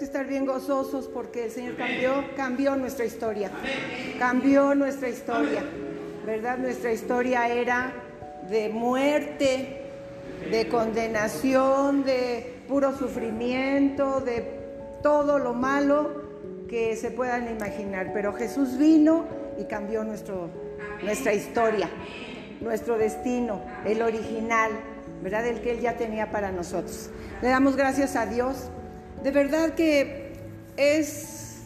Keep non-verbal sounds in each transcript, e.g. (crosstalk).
que estar bien gozosos porque el Señor cambió, cambió nuestra historia. Cambió nuestra historia. ¿Verdad? Nuestra historia era de muerte, de condenación, de puro sufrimiento, de todo lo malo que se puedan imaginar. Pero Jesús vino y cambió nuestro, nuestra historia, nuestro destino, el original, ¿verdad? El que Él ya tenía para nosotros. Le damos gracias a Dios. De verdad que es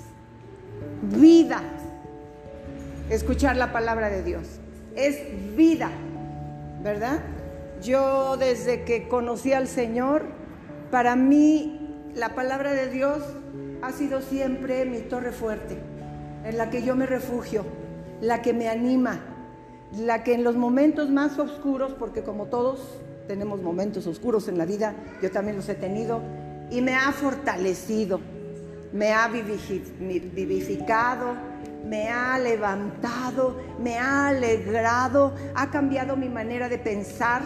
vida escuchar la palabra de Dios. Es vida, ¿verdad? Yo desde que conocí al Señor, para mí la palabra de Dios ha sido siempre mi torre fuerte, en la que yo me refugio, la que me anima, la que en los momentos más oscuros, porque como todos tenemos momentos oscuros en la vida, yo también los he tenido, y me ha fortalecido, me ha vivificado, me ha levantado, me ha alegrado, ha cambiado mi manera de pensar,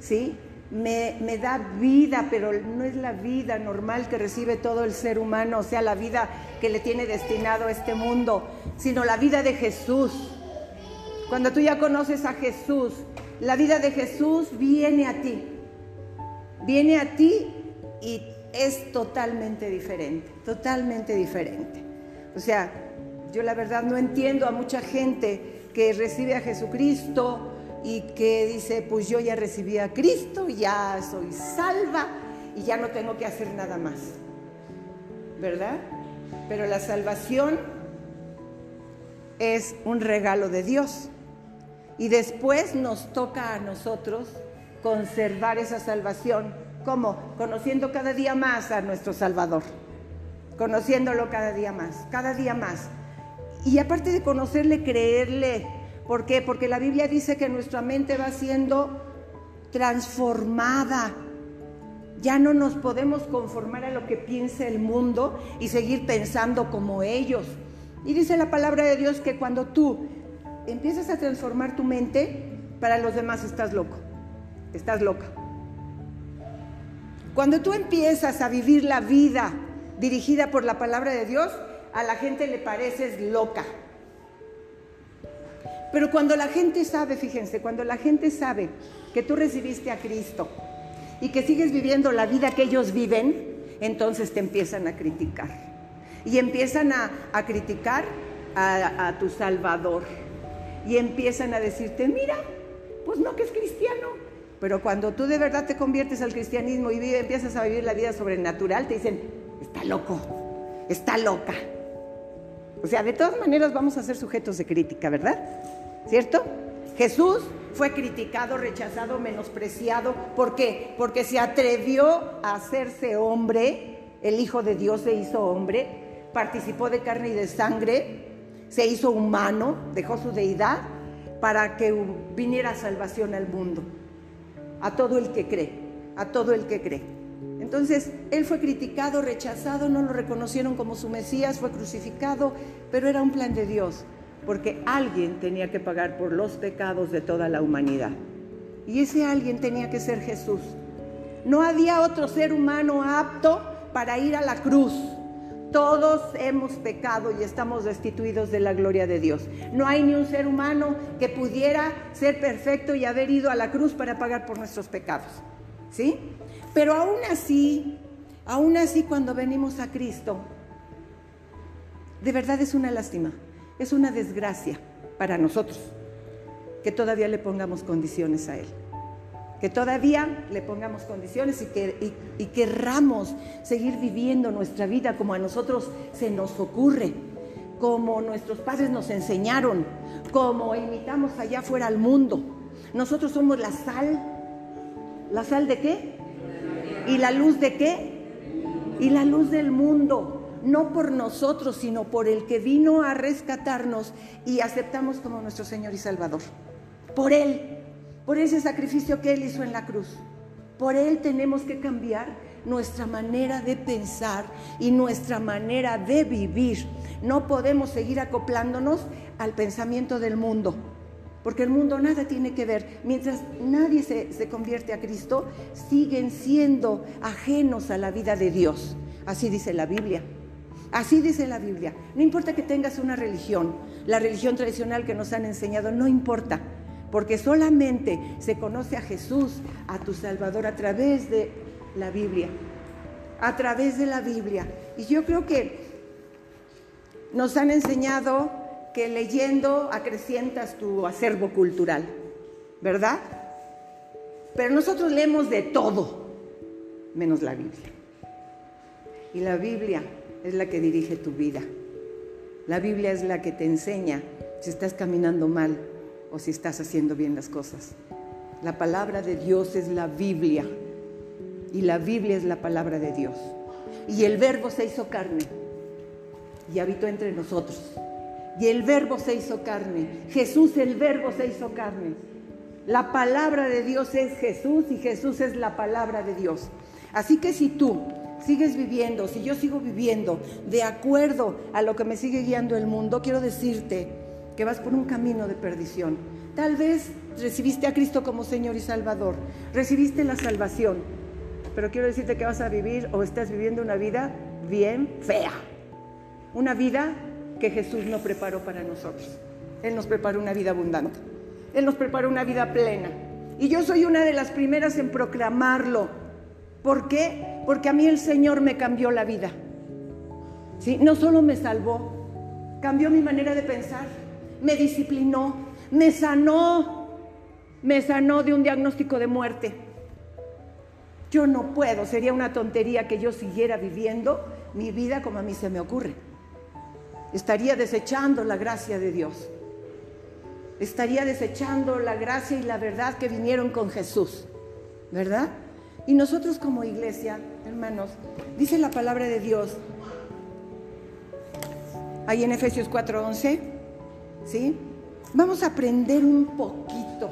¿sí? Me, da vida, pero no es la vida normal que recibe todo el ser humano, o sea, la vida que le tiene destinado a este mundo, sino la vida de Jesús. Cuando tú ya conoces a Jesús, la vida de Jesús viene a ti, viene a ti y es totalmente diferente, totalmente diferente. O sea, yo la verdad no entiendo a mucha gente que recibe a Jesucristo y que dice, pues yo ya recibí a Cristo, ya soy salva y ya no tengo que hacer nada más. ¿Verdad? Pero la salvación es un regalo de Dios. Y después nos toca a nosotros conservar esa salvación. ¿Cómo? Conociendo cada día más a nuestro Salvador. Conociéndolo cada día más, cada día más. Y aparte de conocerle, creerle. ¿Por qué? Porque la Biblia dice que nuestra mente va siendo transformada. Ya no nos podemos conformar a lo que piensa el mundo y seguir pensando como ellos. Y dice la palabra de Dios que cuando tú empiezas a transformar tu mente, para los demás estás loco, estás loca. Cuando tú empiezas a vivir la vida dirigida por la palabra de Dios, a la gente le pareces loca. Pero cuando la gente sabe, fíjense, cuando la gente sabe que tú recibiste a Cristo y que sigues viviendo la vida que ellos viven, entonces te empiezan a criticar. Y empiezan a, criticar a, a tu Salvador. Y empiezan a decirte, mira, pues no que es cristiano. Pero cuando tú de verdad te conviertes al cristianismo y empiezas a vivir la vida sobrenatural, te dicen, está loco, está loca. O sea, de todas maneras vamos a ser sujetos de crítica, ¿verdad? ¿Cierto? Jesús fue criticado, rechazado, menospreciado. ¿Por qué? Porque se atrevió a hacerse hombre, el Hijo de Dios se hizo hombre, participó de carne y de sangre, se hizo humano, dejó su deidad para que viniera salvación al mundo, a todo el que cree, a todo el que cree. Entonces, él fue criticado, rechazado, no lo reconocieron como su Mesías, fue crucificado, pero era un plan de Dios, porque alguien tenía que pagar por los pecados de toda la humanidad. Y ese alguien tenía que ser Jesús. No había otro ser humano apto para ir a la cruz. Todos hemos pecado y estamos destituidos de la gloria de Dios. No hay ni un ser humano que pudiera ser perfecto y haber ido a la cruz para pagar por nuestros pecados. ¿Sí? Pero aún así, aún así cuando venimos a Cristo, de verdad es una lástima, es una desgracia para nosotros que todavía le pongamos condiciones a Él. Que todavía le pongamos condiciones y que y, querramos seguir viviendo nuestra vida como a nosotros se nos ocurre, como nuestros padres nos enseñaron, como imitamos allá fuera al mundo. Nosotros somos la sal. ¿La sal de qué? ¿Y la luz de qué? Y la luz del mundo, no por nosotros, sino por el que vino a rescatarnos y aceptamos como nuestro Señor y Salvador. Por Él, por ese sacrificio que Él hizo en la cruz. Por Él tenemos que cambiar nuestra manera de pensar y nuestra manera de vivir. No podemos seguir acoplándonos al pensamiento del mundo porque el mundo nada tiene que ver. Mientras nadie se, convierte a Cristo, siguen siendo ajenos a la vida de Dios, Así dice la Biblia. Así dice la Biblia. No importa que tengas una religión, la religión tradicional que nos han enseñado, no importa, porque solamente se conoce a Jesús, a tu Salvador, a través de la Biblia. A través de la Biblia. Y yo creo que nos han enseñado que leyendo acrecientas tu acervo cultural, ¿verdad? Pero nosotros leemos de todo, menos la Biblia. Y la Biblia es la que dirige tu vida. La Biblia es la que te enseña si estás caminando mal o si estás haciendo bien las cosas. La palabra de Dios es la Biblia y la Biblia es la palabra de Dios. Y el verbo se hizo carne y habitó entre nosotros. Y el verbo se hizo carne. Jesús el verbo se hizo carne. La palabra de Dios es Jesús y Jesús es la palabra de Dios. Así que si tú sigues viviendo, si yo sigo viviendo de acuerdo a lo que me sigue guiando el mundo, quiero decirte que vas por un camino de perdición. Tal vez recibiste a Cristo como Señor y Salvador, recibiste la salvación, pero quiero decirte que vas a vivir o estás viviendo una vida bien fea, una vida que Jesús no preparó para nosotros. Él nos preparó una vida abundante, Él nos preparó una vida plena. Y yo soy una de las primeras en proclamarlo. ¿Por qué? Porque a mí el Señor me cambió la vida. ¿Sí? No solo me salvó, cambió mi manera de pensar, me disciplinó, me sanó, me sanó de un diagnóstico de muerte. Yo no puedo, sería una tontería que yo siguiera viviendo mi vida como a mí se me ocurre. Estaría desechando la gracia de Dios. Estaría desechando la gracia y la verdad que vinieron con Jesús. ¿Verdad? Y nosotros como iglesia, hermanos, dice la palabra de Dios, ahí en Efesios 4:11, ¿sí? Vamos a aprender un poquito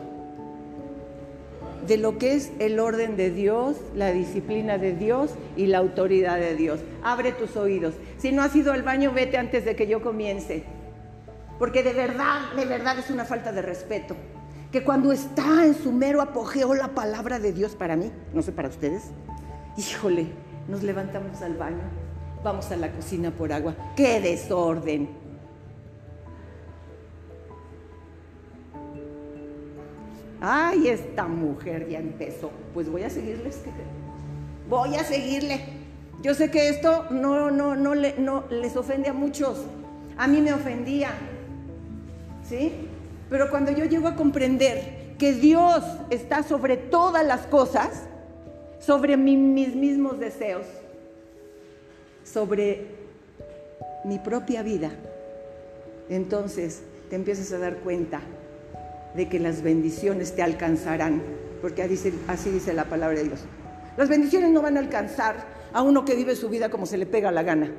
de lo que es el orden de Dios, la disciplina de Dios y la autoridad de Dios. Abre tus oídos. Si no has ido al baño, vete antes de que yo comience. Porque de verdad, de verdad es una falta de respeto. Que cuando está en su mero apogeo la palabra de Dios para mí, no sé para ustedes, híjole, nos levantamos al baño, vamos a la cocina por agua. ¡Qué desorden! Ay, esta mujer ya empezó. Pues voy a seguirles. Voy a seguirle. Yo sé que esto no, no, no, le, no les ofende a muchos. A mí me ofendía. ¿Sí? Pero cuando yo llego a comprender que Dios está sobre todas las cosas, sobre mis mismos deseos, sobre mi propia vida, entonces te empiezas a dar cuenta de que las bendiciones te alcanzarán, porque así dice la palabra de Dios. Las bendiciones no van a alcanzar a uno que vive su vida como se le pega la gana.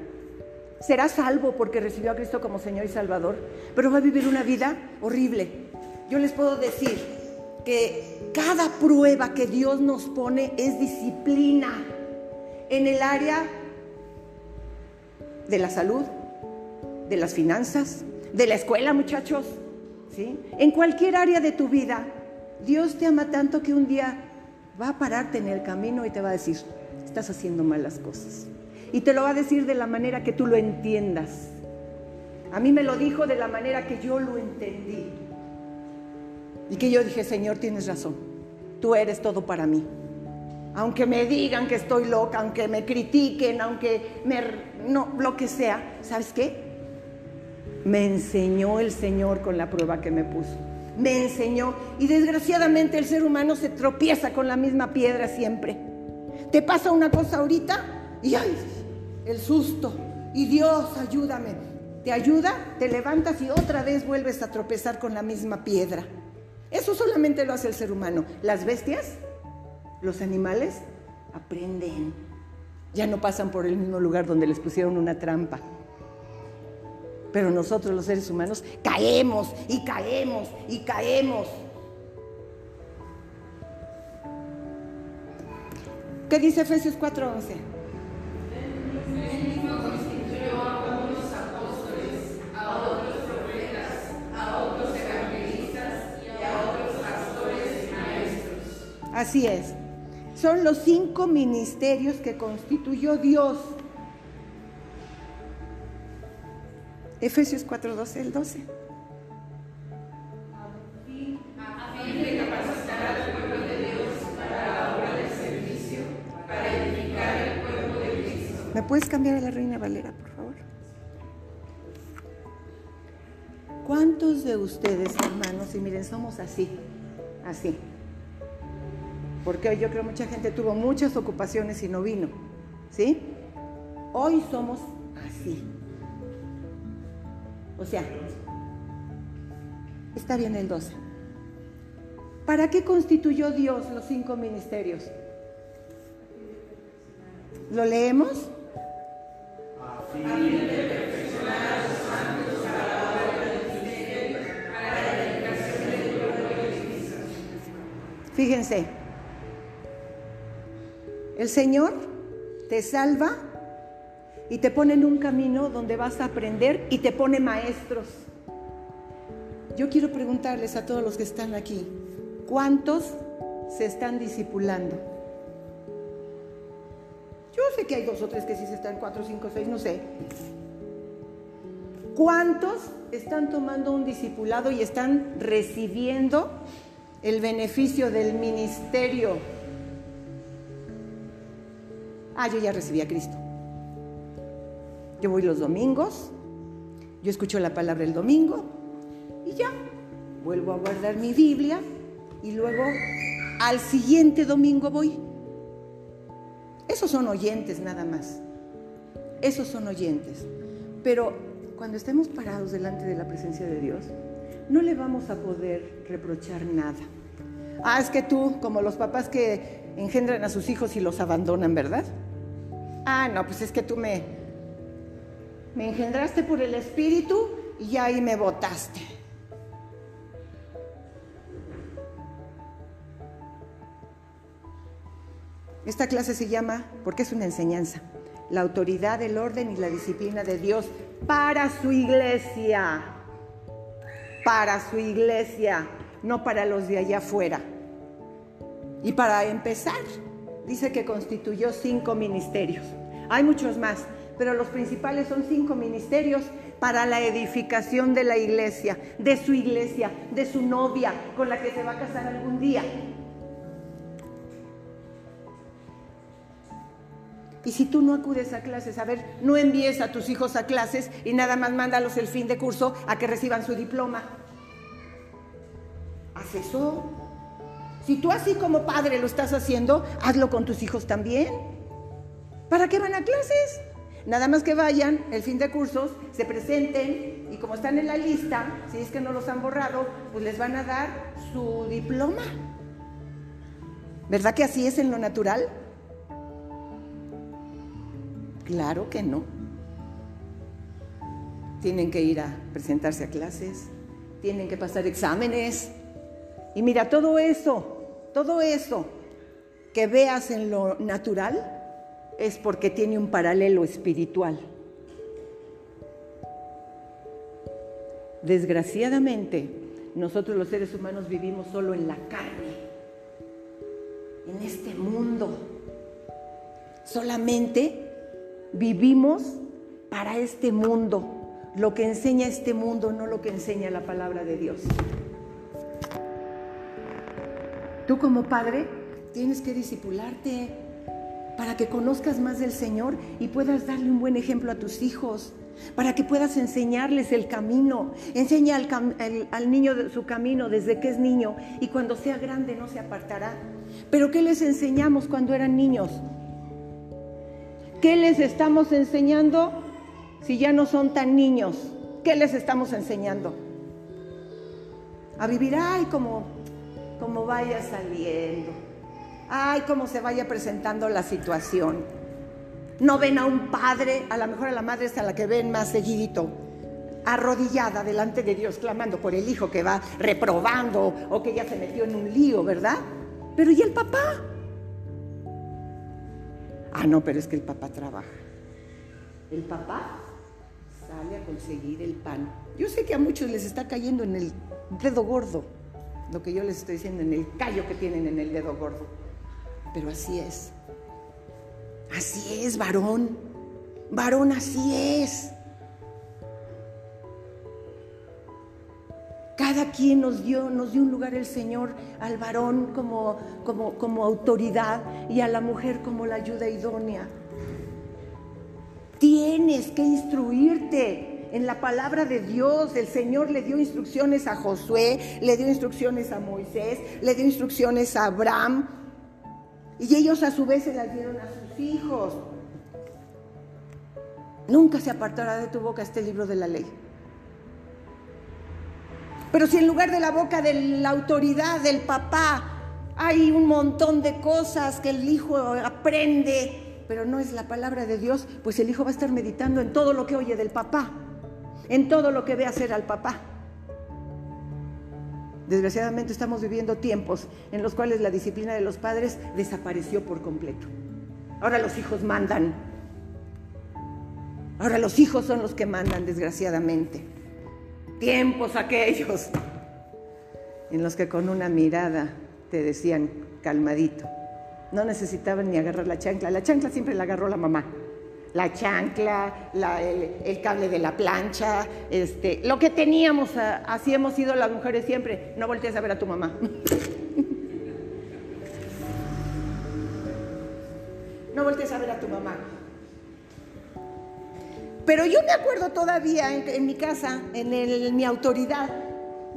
Será salvo porque recibió a Cristo como Señor y Salvador, pero va a vivir una vida horrible. Yo les puedo decir que cada prueba que Dios nos pone es disciplina en el área de la salud, de las finanzas, de la escuela, muchachos, en cualquier área de tu vida, Dios te ama tanto que un día va a pararte en el camino y te va a decir, estás haciendo malas cosas. Y te lo va a decir de la manera que tú lo entiendas. A mí me lo dijo de la manera que yo lo entendí. Y que yo dije, Señor, tienes razón. Tú eres todo para mí. Aunque me digan que estoy loca, aunque me critiquen, aunque me... No, lo que sea. ¿Sabes qué? Me enseñó el Señor con la prueba que me puso. Me enseñó. Y desgraciadamente el ser humano se tropieza con la misma piedra siempre. Te pasa una cosa ahorita y ay, el susto. Y Dios, ayúdame. Te ayuda, te levantas y otra vez vuelves a tropezar con la misma piedra. Eso solamente lo hace el ser humano. Las bestias, los animales, aprenden. Ya no pasan por el mismo lugar donde les pusieron una trampa. Pero nosotros los seres humanos caemos y caemos y caemos. ¿Qué dice Efesios 4:11? Así es. Son los cinco ministerios que constituyó Dios Efesios 4, 12, el 12. ¿Me puedes cambiar a la Reina Valera, por favor? ¿Cuántos de ustedes, hermanos, y miren, somos así, así? Porque hoy yo creo mucha gente tuvo muchas ocupaciones y no vino, ¿sí? Hoy somos así. O sea, está bien el 12. ¿Para qué constituyó Dios los cinco ministerios? ¿Lo leemos? Fíjense, el Señor te salva y te pone en un camino donde vas a aprender y te pone maestros. Yo quiero preguntarles a todos los que están aquí, ¿cuántos se están discipulando? Yo sé que hay dos o tres que sí se están, cuatro, cinco, seis, no sé. ¿Cuántos están tomando un discipulado y están recibiendo el beneficio del ministerio? Ah, yo ya recibí a Cristo. Yo voy los domingos, yo escucho la palabra el domingo y ya, vuelvo a guardar mi Biblia y luego al siguiente domingo voy. Esos son oyentes nada más. Esos son oyentes. Pero cuando estemos parados delante de la presencia de Dios, no le vamos a poder reprochar nada. Ah, es que tú, como los papás que engendran a sus hijos y los abandonan, ¿verdad? Ah, no, pues es que tú me, me engendraste por el Espíritu y ahí me votaste. Esta clase se llama, porque es una enseñanza, la autoridad, el orden y la disciplina de Dios para su iglesia. Para su iglesia, no para los de allá afuera. Y para empezar, dice que constituyó cinco ministerios. Hay muchos más, pero los principales son cinco ministerios para la edificación de la iglesia, de su iglesia, de su novia con la que se va a casar algún día. Y si tú no acudes a clases, a ver, no envíes a tus hijos a clases y nada más mándalos el fin de curso a que reciban su diploma. Haz eso. Si tú así como padre lo estás haciendo, hazlo con tus hijos también. ¿Para qué van a clases? Nada más que vayan el fin de cursos, se presenten y como están en la lista, si es que no los han borrado, pues les van a dar su diploma. ¿Verdad que así es en lo natural? Claro que no. Tienen que ir a presentarse a clases, tienen que pasar exámenes. Y mira, todo eso, todo eso que veas en lo natural es porque tiene un paralelo espiritual. Desgraciadamente, nosotros los seres humanos vivimos solo en la carne, en este mundo. Solamente Vivimos para este mundo, lo que enseña este mundo, no lo que enseña la palabra de Dios. Tú como padre tienes que discipularte para que conozcas más del Señor y puedas darle un buen ejemplo a tus hijos, para que puedas enseñarles el camino. Enseña al, niño su camino desde que es niño y cuando sea grande no se apartará. Pero ¿qué les enseñamos cuando eran niños? ¿Qué les estamos enseñando si ya no son tan niños? ¿Qué les estamos enseñando? A vivir, ay, como, como vaya saliendo. Ay, como se vaya presentando la situación. No ven a un padre, a lo mejor a la madre es a la que ven más seguidito, arrodillada delante de Dios, clamando por el hijo que va reprobando o que ya se metió en un lío, ¿verdad? Pero ¿y el papá? Ah, no, pero es que el papá trabaja. El papá sale a conseguir el pan. Yo sé que a muchos les está cayendo en el dedo gordo, lo que yo les estoy diciendo, en el callo que tienen en el dedo gordo. Pero así es. Así es, varón. Varón, así es. Cada quien nos dio, nos dio un lugar el Señor al varón como, como, como autoridad y a la mujer como la ayuda idónea. Tienes que instruirte en la palabra de Dios. El Señor le dio instrucciones a Josué, le dio instrucciones a Moisés, le dio instrucciones a Abraham. Y ellos a su vez se las dieron a sus hijos. Nunca se apartará de tu boca este libro de la ley. Pero si en lugar de la boca de la autoridad del papá hay un montón de cosas que el hijo aprende, pero no es la palabra de Dios, pues el hijo va a estar meditando en todo lo que oye del papá, en todo lo que ve hacer al papá. Desgraciadamente estamos viviendo tiempos en los cuales la disciplina de los padres desapareció por completo. Ahora los hijos mandan. Ahora los hijos son los que mandan, desgraciadamente. Tiempos aquellos en los que con una mirada te decían calmadito. No necesitaban ni agarrar la chancla. La chancla siempre la agarró la mamá. La chancla, el, cable de la plancha, este, lo que teníamos, así hemos sido las mujeres siempre. No voltees a ver a tu mamá. (laughs) no voltees a ver a tu mamá. Pero yo me acuerdo todavía en, mi casa, en, mi autoridad,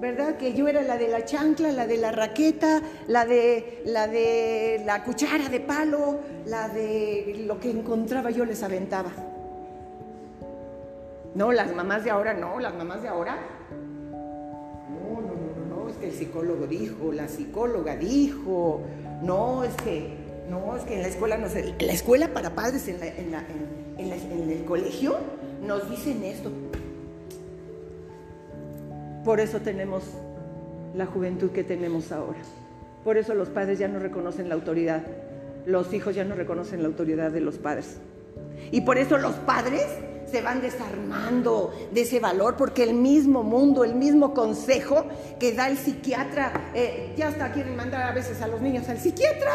¿verdad? Que yo era la de la chancla, la de la raqueta, la de, la de la cuchara de palo, la de lo que encontraba yo les aventaba. No, las mamás de ahora no, las mamás de ahora. No, no, no, no, es que el psicólogo dijo, la psicóloga dijo, no, es que, no, es que en la escuela no sé, la escuela para padres en, en el colegio nos dicen esto. Por eso tenemos la juventud que tenemos ahora. Por eso los padres ya no reconocen la autoridad. Los hijos ya no reconocen la autoridad de los padres. Y por eso los padres se van desarmando de ese valor, porque el mismo mundo, el mismo consejo que da el psiquiatra, eh, ya hasta quieren mandar a veces a los niños al psiquiatra.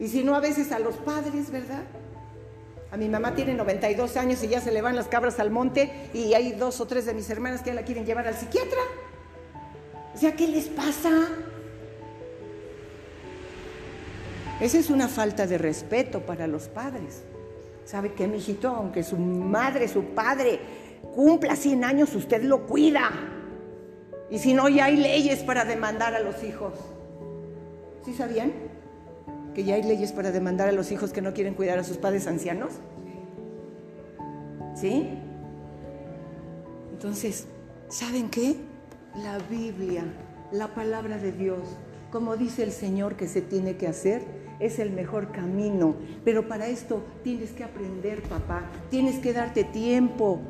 Y si no, a veces a los padres, ¿verdad? A mi mamá tiene 92 años y ya se le van las cabras al monte y hay dos o tres de mis hermanas que ya la quieren llevar al psiquiatra. O sea, ¿qué les pasa? Esa es una falta de respeto para los padres. ¿Sabe qué, mijito? Aunque su madre, su padre cumpla 100 años, usted lo cuida. Y si no, ya hay leyes para demandar a los hijos. ¿Sí sabían? Que ya hay leyes para demandar a los hijos que no quieren cuidar a sus padres ancianos? ¿Sí? Entonces, ¿saben qué? La Biblia, la palabra de Dios, como dice el Señor que se tiene que hacer, es el mejor camino. Pero para esto tienes que aprender, papá. Tienes que darte tiempo,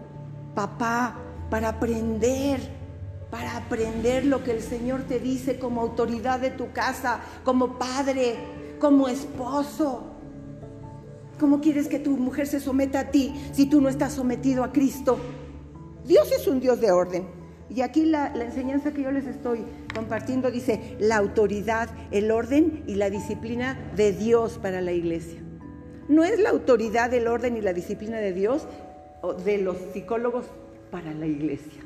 papá, para aprender para aprender lo que el Señor te dice como autoridad de tu casa, como padre, como esposo. ¿Cómo quieres que tu mujer se someta a ti si tú no estás sometido a Cristo? Dios es un Dios de orden. Y aquí la, enseñanza que yo les estoy compartiendo dice la autoridad, el orden y la disciplina de Dios para la iglesia. No es la autoridad, el orden y la disciplina de Dios o de los psicólogos para la iglesia.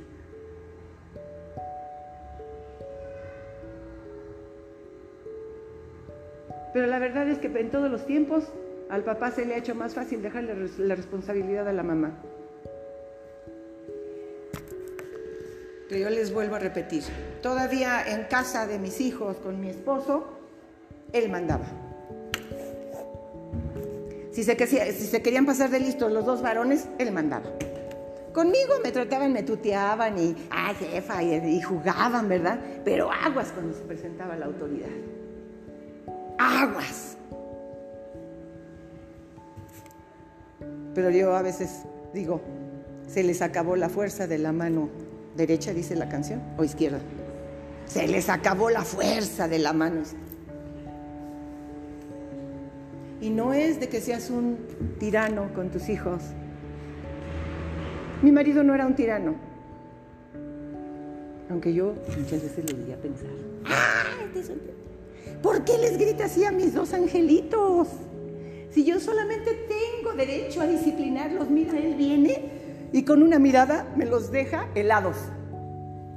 Pero la verdad es que en todos los tiempos al papá se le ha hecho más fácil dejarle la responsabilidad a la mamá. Pero yo les vuelvo a repetir, todavía en casa de mis hijos con mi esposo, él mandaba. Si se, querían pasar de listos los dos varones, él mandaba. Conmigo me trataban, me tuteaban y, ah, jefa, y jugaban, ¿verdad? Pero aguas cuando se presentaba la autoridad aguas. Pero yo a veces digo, se les acabó la fuerza de la mano derecha, dice la canción, o izquierda. Se les acabó la fuerza de la mano. Y no es de que seas un tirano con tus hijos. Mi marido no era un tirano. Aunque yo muchas veces le voy a pensar, ¡ah! Este es ¿Por qué les grita así a mis dos angelitos? Si yo solamente tengo derecho a disciplinarlos, mira, él viene y con una mirada me los deja helados.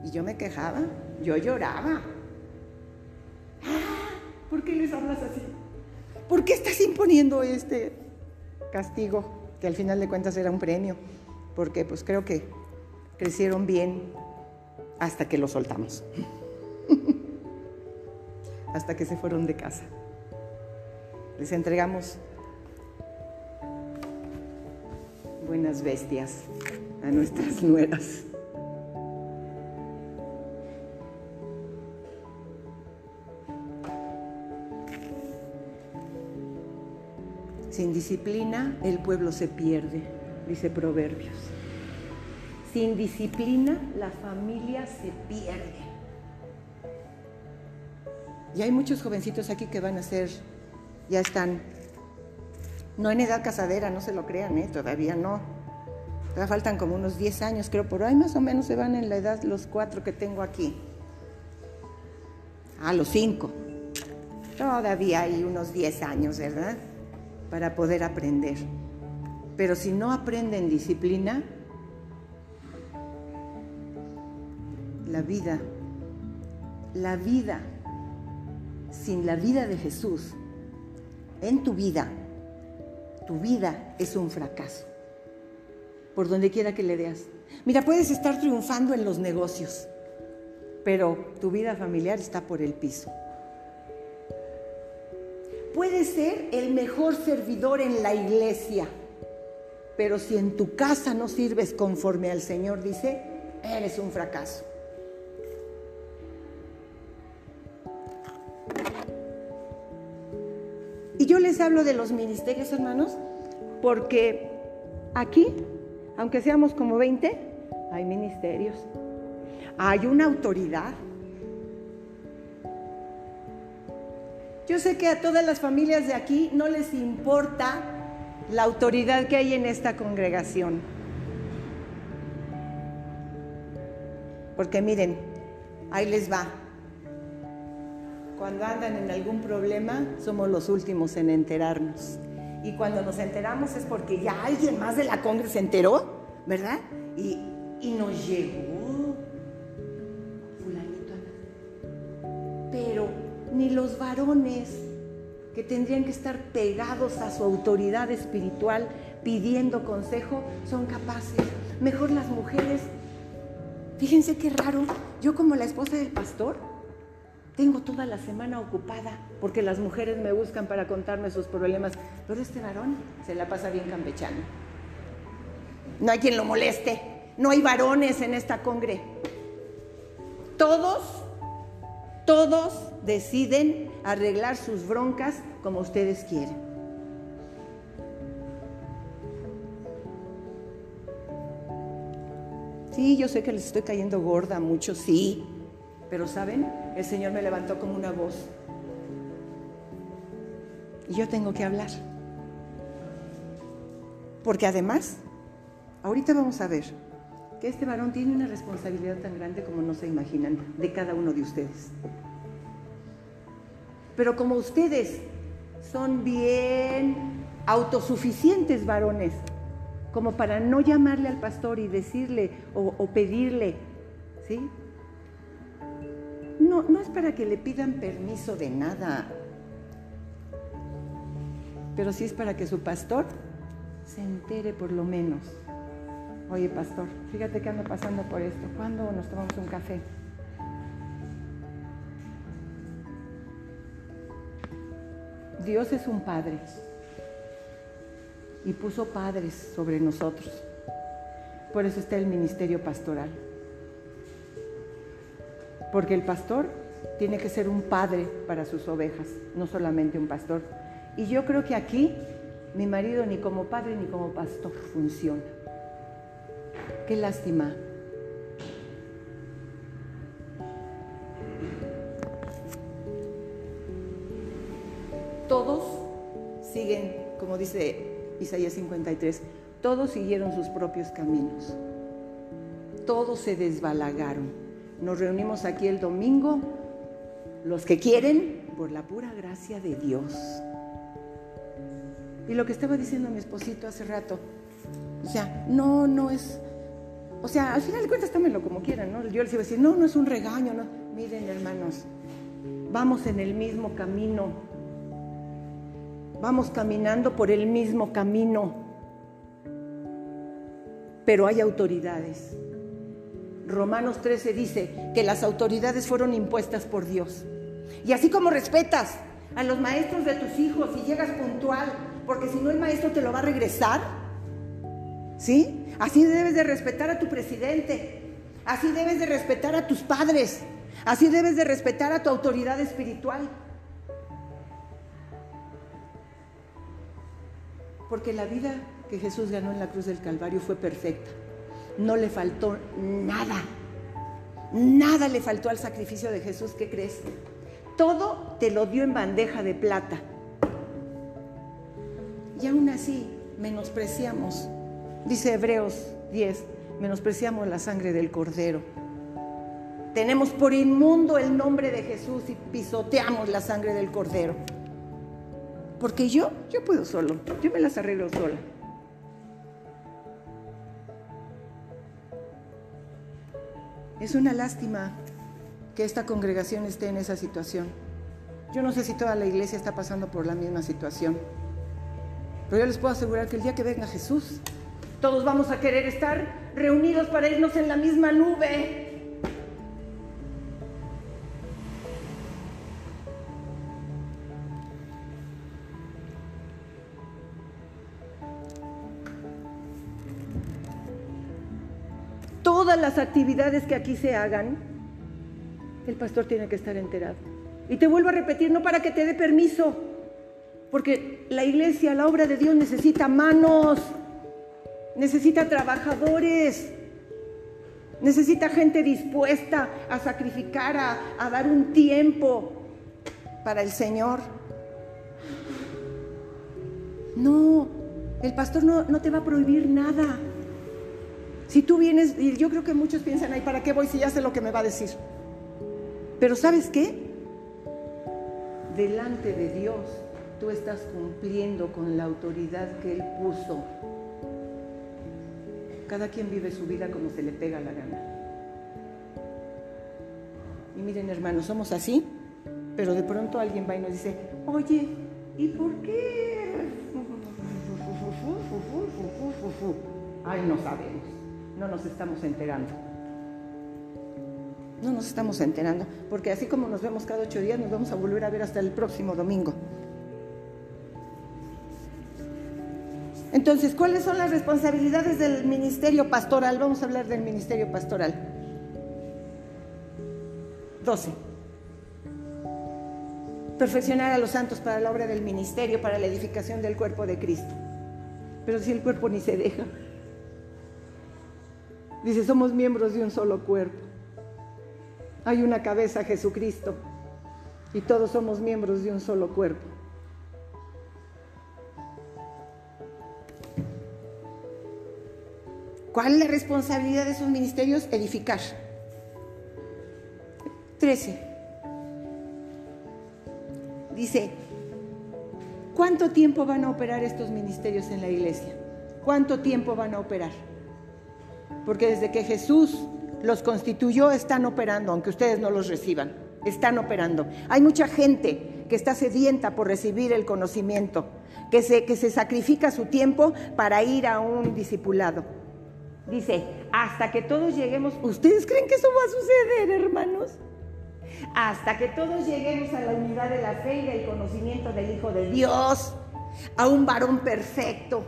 Y yo me quejaba, yo lloraba. Ah, ¿Por qué les hablas así? ¿Por qué estás imponiendo este castigo? Que al final de cuentas era un premio. Porque pues creo que crecieron bien hasta que lo soltamos. Hasta que se fueron de casa. Les entregamos buenas bestias a nuestras nueras. Sin disciplina el pueblo se pierde, dice Proverbios. Sin disciplina la familia se pierde. Y hay muchos jovencitos aquí que van a ser, ya están, no en edad casadera, no se lo crean, ¿eh? todavía no. Todavía faltan como unos 10 años, creo, por ahí más o menos se van en la edad los cuatro que tengo aquí. A los cinco. Todavía hay unos 10 años, ¿verdad? Para poder aprender. Pero si no aprenden disciplina, la vida, la vida sin la vida de Jesús en tu vida, tu vida es un fracaso. Por donde quiera que le veas. Mira, puedes estar triunfando en los negocios, pero tu vida familiar está por el piso. Puedes ser el mejor servidor en la iglesia, pero si en tu casa no sirves conforme al Señor dice, eres un fracaso. Yo les hablo de los ministerios, hermanos, porque aquí, aunque seamos como 20, hay ministerios. Hay una autoridad. Yo sé que a todas las familias de aquí no les importa la autoridad que hay en esta congregación. Porque miren, ahí les va. Cuando andan en algún problema, somos los últimos en enterarnos. Y cuando nos enteramos es porque ya alguien más de la congre se enteró, ¿verdad? Y, y nos llegó. Fulanito. Pero ni los varones que tendrían que estar pegados a su autoridad espiritual pidiendo consejo son capaces. Mejor las mujeres. Fíjense qué raro. Yo como la esposa del pastor, tengo toda la semana ocupada porque las mujeres me buscan para contarme sus problemas, pero este varón se la pasa bien campechano. No hay quien lo moleste, no hay varones en esta congre. Todos, todos deciden arreglar sus broncas como ustedes quieren. Sí, yo sé que les estoy cayendo gorda a muchos, sí, pero ¿saben? El Señor me levantó como una voz. Y yo tengo que hablar. Porque además, ahorita vamos a ver que este varón tiene una responsabilidad tan grande como no se imaginan de cada uno de ustedes. Pero como ustedes son bien autosuficientes varones, como para no llamarle al pastor y decirle o, o pedirle, ¿sí? No, no es para que le pidan permiso de nada, pero sí es para que su pastor se entere por lo menos. Oye, pastor, fíjate que ando pasando por esto. ¿Cuándo nos tomamos un café? Dios es un padre y puso padres sobre nosotros. Por eso está el ministerio pastoral. Porque el pastor tiene que ser un padre para sus ovejas, no solamente un pastor. Y yo creo que aquí mi marido ni como padre ni como pastor funciona. Qué lástima. Todos siguen, como dice Isaías 53, todos siguieron sus propios caminos. Todos se desbalagaron. Nos reunimos aquí el domingo, los que quieren, por la pura gracia de Dios. Y lo que estaba diciendo mi esposito hace rato, O sea, no, no es. O sea, al final de cuentas tómenlo como quieran, ¿no? Yo les iba a decir, no, no es un regaño, no. Miren, hermanos, vamos en el mismo camino. Vamos caminando por el mismo camino. Pero hay autoridades. Romanos 13 dice que las autoridades fueron impuestas por Dios. Y así como respetas a los maestros de tus hijos y llegas puntual, porque si no el maestro te lo va a regresar, ¿sí? Así debes de respetar a tu presidente, así debes de respetar a tus padres, así debes de respetar a tu autoridad espiritual. Porque la vida que Jesús ganó en la cruz del Calvario fue perfecta. No le faltó nada. Nada le faltó al sacrificio de Jesús. ¿Qué crees? Todo te lo dio en bandeja de plata. Y aún así menospreciamos, dice Hebreos 10, menospreciamos la sangre del cordero. Tenemos por inmundo el nombre de Jesús y pisoteamos la sangre del cordero. Porque yo, yo puedo solo, yo me las arreglo sola. Es una lástima que esta congregación esté en esa situación. Yo no sé si toda la iglesia está pasando por la misma situación, pero yo les puedo asegurar que el día que venga Jesús, todos vamos a querer estar reunidos para irnos en la misma nube. Las actividades que aquí se hagan, el pastor tiene que estar enterado. Y te vuelvo a repetir, no para que te dé permiso, porque la iglesia, la obra de Dios necesita manos, necesita trabajadores, necesita gente dispuesta a sacrificar, a, dar un tiempo para el Señor. No, el pastor no, no te va a prohibir nada. Si tú vienes, y yo creo que muchos piensan, ay, ¿para qué voy si ya sé lo que me va a decir? Pero ¿sabes qué? Delante de Dios tú estás cumpliendo con la autoridad que Él puso. Cada quien vive su vida como se le pega la gana. Y miren hermanos, somos así, pero de pronto alguien va y nos dice, oye, ¿y por qué? (laughs) Ay, no sabemos no nos estamos enterando. No nos estamos enterando, porque así como nos vemos cada ocho días, nos vamos a volver a ver hasta el próximo domingo. Entonces, ¿cuáles son las responsabilidades del ministerio pastoral? Vamos a hablar del ministerio pastoral. 12. Perfeccionar a los santos para la obra del ministerio, para la edificación del cuerpo de Cristo. Pero si el cuerpo ni se deja. Dice, somos miembros de un solo cuerpo. Hay una cabeza, Jesucristo, y todos somos miembros de un solo cuerpo. ¿Cuál es la responsabilidad de esos ministerios? Edificar. 13. Dice, ¿cuánto tiempo van a operar estos ministerios en la iglesia? ¿Cuánto tiempo van a operar? Porque desde que Jesús los constituyó están operando, aunque ustedes no los reciban, están operando. Hay mucha gente que está sedienta por recibir el conocimiento, que se, que se sacrifica su tiempo para ir a un discipulado. Dice, hasta que todos lleguemos, ¿ustedes creen que eso va a suceder, hermanos? Hasta que todos lleguemos a la unidad de la fe y del conocimiento del Hijo de Dios, a un varón perfecto.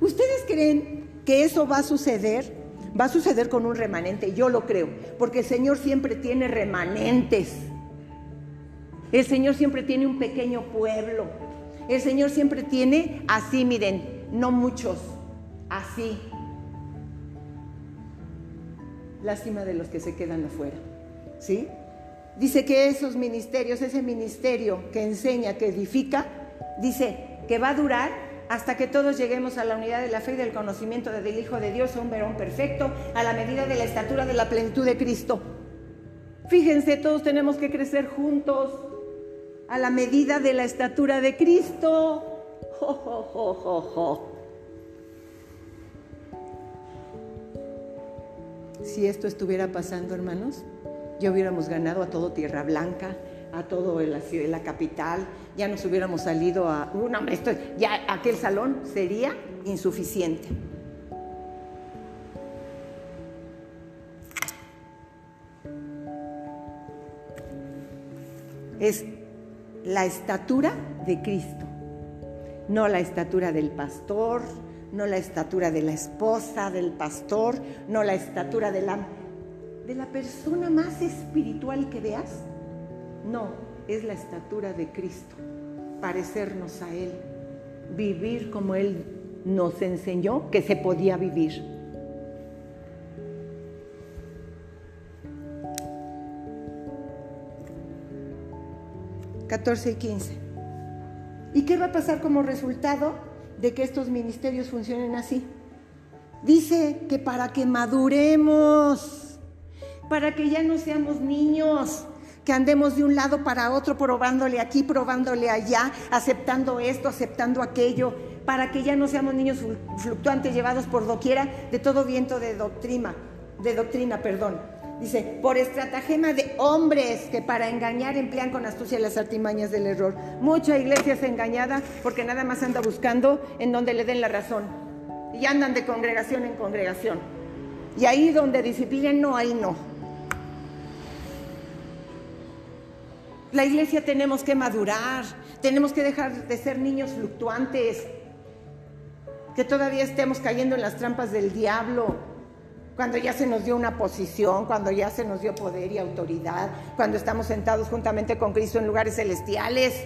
¿Ustedes creen que eso va a suceder, va a suceder con un remanente, yo lo creo, porque el Señor siempre tiene remanentes. El Señor siempre tiene un pequeño pueblo. El Señor siempre tiene así, miren, no muchos, así. Lástima de los que se quedan afuera. ¿Sí? Dice que esos ministerios, ese ministerio que enseña, que edifica, dice que va a durar hasta que todos lleguemos a la unidad de la fe y del conocimiento del Hijo de Dios, a un verón perfecto, a la medida de la estatura de la plenitud de Cristo. Fíjense, todos tenemos que crecer juntos a la medida de la estatura de Cristo. Jo, jo, jo, si esto estuviera pasando, hermanos, ya hubiéramos ganado a todo Tierra Blanca, a todo la, la capital, ya nos hubiéramos salido a... Hombre, esto, ya aquel salón sería insuficiente. Es la estatura de Cristo, no la estatura del pastor, no la estatura de la esposa del pastor, no la estatura de la, de la persona más espiritual que veas. No, es la estatura de Cristo, parecernos a Él, vivir como Él nos enseñó que se podía vivir. ...14 y 15... ¿Y qué va a pasar como resultado de que estos ministerios funcionen así? Dice que para que maduremos, para que ya no seamos niños, que andemos de un lado para otro, probándole aquí, probándole allá, aceptando esto, aceptando aquello, para que ya no seamos niños fluctuantes llevados por doquiera de todo viento de doctrina, de doctrina, perdón. Dice, por estratagema de hombres que para engañar emplean con astucia las artimañas del error. Mucha iglesia es engañada porque nada más anda buscando en donde le den la razón. Y andan de congregación en congregación. Y ahí donde disciplinen, no, ahí no. La iglesia tenemos que madurar, tenemos que dejar de ser niños fluctuantes, que todavía estemos cayendo en las trampas del diablo, cuando ya se nos dio una posición, cuando ya se nos dio poder y autoridad, cuando estamos sentados juntamente con Cristo en lugares celestiales.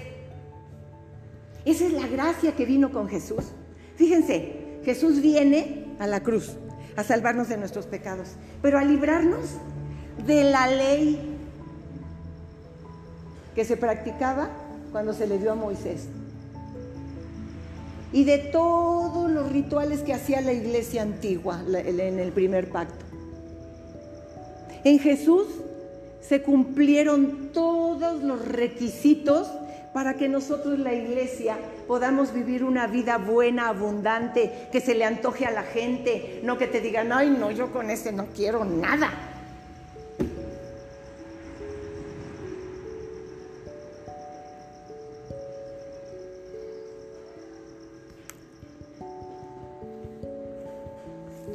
Esa es la gracia que vino con Jesús. Fíjense, Jesús viene a la cruz a salvarnos de nuestros pecados, pero a librarnos de la ley que se practicaba cuando se le dio a Moisés y de todos los rituales que hacía la iglesia antigua en el primer pacto. En Jesús se cumplieron todos los requisitos para que nosotros la iglesia podamos vivir una vida buena, abundante, que se le antoje a la gente, no que te digan, ay no, yo con este no quiero nada.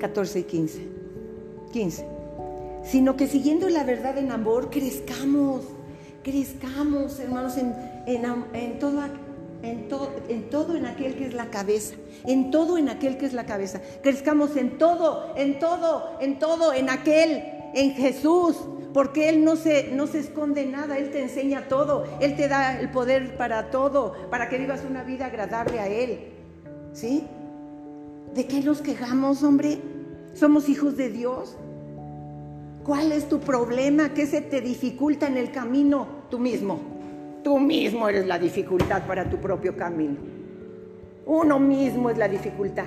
14 y 15. 15. Sino que siguiendo la verdad en amor, crezcamos, crezcamos, hermanos, en, en, todo, en, en todo en aquel que es la cabeza, en todo en aquel que es la cabeza. Crezcamos en todo, en todo, en todo, en aquel, en Jesús, porque Él no se, no se esconde nada, Él te enseña todo, Él te da el poder para todo, para que vivas una vida agradable a Él. ¿Sí? ¿De qué nos quejamos, hombre? Somos hijos de Dios. ¿Cuál es tu problema? ¿Qué se te dificulta en el camino? Tú mismo. Tú mismo eres la dificultad para tu propio camino. Uno mismo es la dificultad.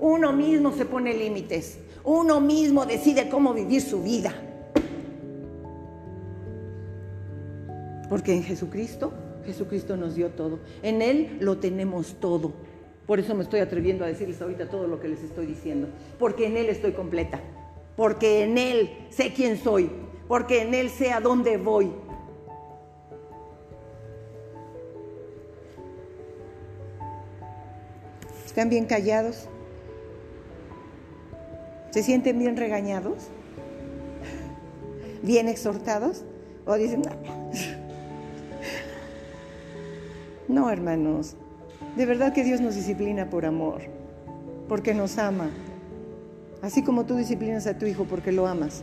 Uno mismo se pone límites. Uno mismo decide cómo vivir su vida. Porque en Jesucristo, Jesucristo nos dio todo. En Él lo tenemos todo. Por eso me estoy atreviendo a decirles ahorita todo lo que les estoy diciendo. Porque en Él estoy completa. Porque en Él sé quién soy. Porque en Él sé a dónde voy. ¿Están bien callados? ¿Se sienten bien regañados? ¿Bien exhortados? ¿O dicen, no, (laughs) hermanos, de verdad que Dios nos disciplina por amor, porque nos ama, así como tú disciplinas a tu hijo porque lo amas.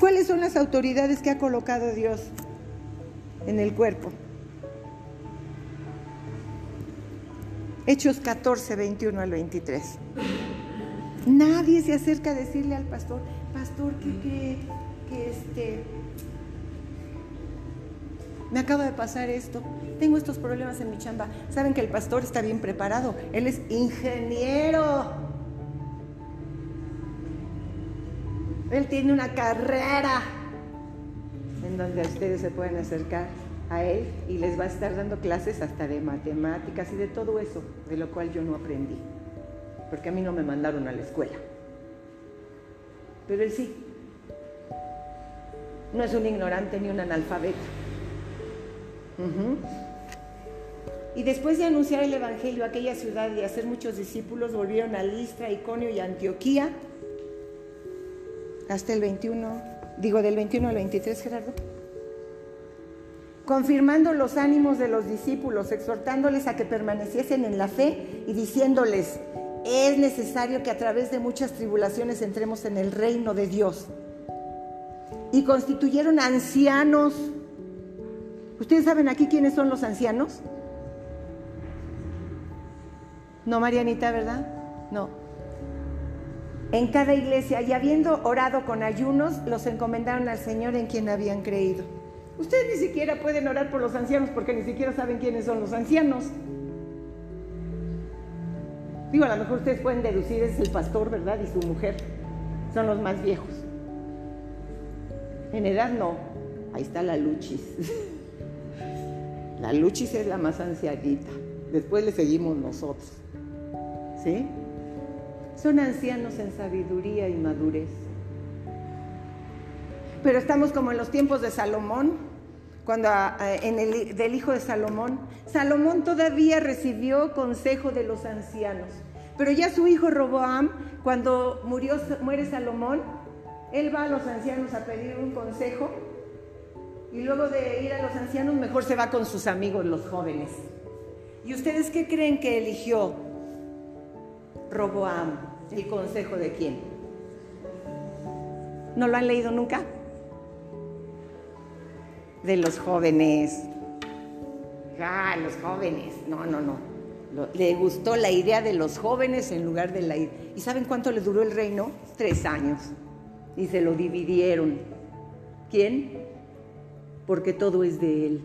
¿Cuáles son las autoridades que ha colocado Dios en el cuerpo? Hechos 14, 21 al 23. Nadie se acerca a decirle al pastor, pastor, que, que, que este, me acaba de pasar esto, tengo estos problemas en mi chamba. Saben que el pastor está bien preparado, él es ingeniero. Él tiene una carrera en donde ustedes se pueden acercar a él y les va a estar dando clases hasta de matemáticas y de todo eso, de lo cual yo no aprendí. porque a mí no me mandaron a la escuela. Pero él sí. No es un ignorante ni un analfabeto. Y después de anunciar el Evangelio a aquella ciudad y hacer muchos discípulos, volvieron a Listra, Iconio y Antioquía hasta el 21, digo del 21 al 23, Gerardo confirmando los ánimos de los discípulos, exhortándoles a que permaneciesen en la fe y diciéndoles, es necesario que a través de muchas tribulaciones entremos en el reino de Dios. Y constituyeron ancianos. ¿Ustedes saben aquí quiénes son los ancianos? No, Marianita, ¿verdad? No. En cada iglesia, y habiendo orado con ayunos, los encomendaron al Señor en quien habían creído. Ustedes ni siquiera pueden orar por los ancianos porque ni siquiera saben quiénes son los ancianos. Digo, a lo mejor ustedes pueden deducir, es el pastor, ¿verdad? Y su mujer. Son los más viejos. En edad no. Ahí está la Luchis. (laughs) La Luchis es la más ancianita. Después le seguimos nosotros. ¿Sí? Son ancianos en sabiduría y madurez. Pero estamos como en los tiempos de Salomón, cuando ah, en el del hijo de Salomón, Salomón todavía recibió consejo de los ancianos. Pero ya su hijo Roboam, cuando murió, muere Salomón, él va a los ancianos a pedir un consejo y luego de ir a los ancianos mejor se va con sus amigos los jóvenes. ¿Y ustedes qué creen que eligió Roboam? ¿El consejo de quién? ¿No lo han leído nunca? de los jóvenes. Ah, los jóvenes. No, no, no. Le gustó la idea de los jóvenes en lugar de la... ¿Y saben cuánto le duró el reino? Tres años. Y se lo dividieron. ¿Quién? Porque todo es de él.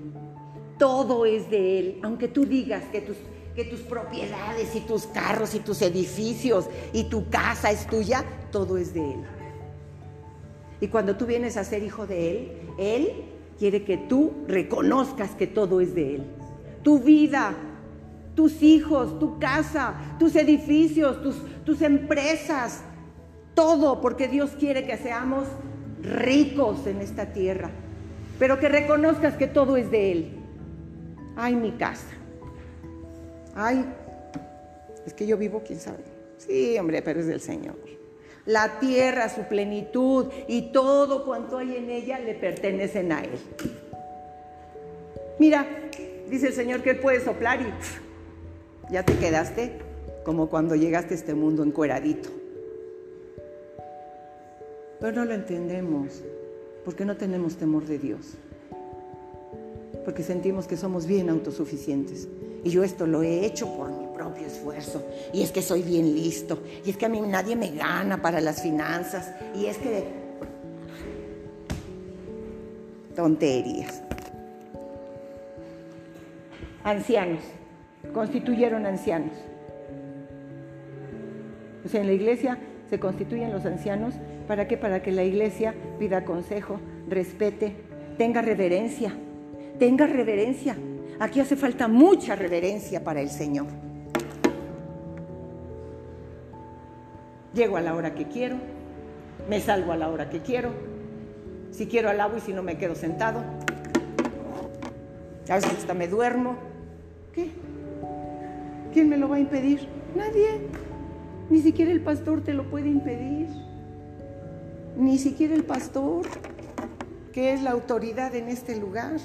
Todo es de él. Aunque tú digas que tus, propiedades y tus carros y tus edificios y tu casa es tuya, todo es de él. Y cuando tú vienes a ser hijo de él, él quiere que tú reconozcas que todo es de Él. Tu vida, tus hijos, tu casa, tus edificios, tus empresas, todo, porque Dios quiere que seamos ricos en esta tierra, pero que reconozcas que todo es de Él. Ay, mi casa. Ay, es que yo vivo, quién sabe. Sí, hombre, pero es del Señor. La tierra, su plenitud y todo cuanto hay en ella le pertenecen a Él. Mira, dice el Señor que Él puede soplar y ya te quedaste como cuando llegaste a este mundo encueradito. Pero no lo entendemos porque no tenemos temor de Dios. Porque sentimos que somos bien autosuficientes. Y yo esto lo he hecho por mi propio esfuerzo. Y es que soy bien listo. Y es que a mí nadie me gana para las finanzas. Y es que... Tonterías. Ancianos. Constituyeron ancianos. O sea, en la iglesia se constituyen los ancianos. ¿Para qué? Para que la iglesia pida consejo, respete, tenga reverencia. Tenga reverencia Aquí hace falta mucha reverencia para el Señor. Llego a la hora que quiero, me salgo a la hora que quiero. Si quiero alabo y si no me quedo sentado. A veces hasta me duermo. ¿Qué? ¿Quién me lo va a impedir? Nadie. Ni siquiera el pastor te lo puede impedir. Ni siquiera el pastor, que es la autoridad en este lugar.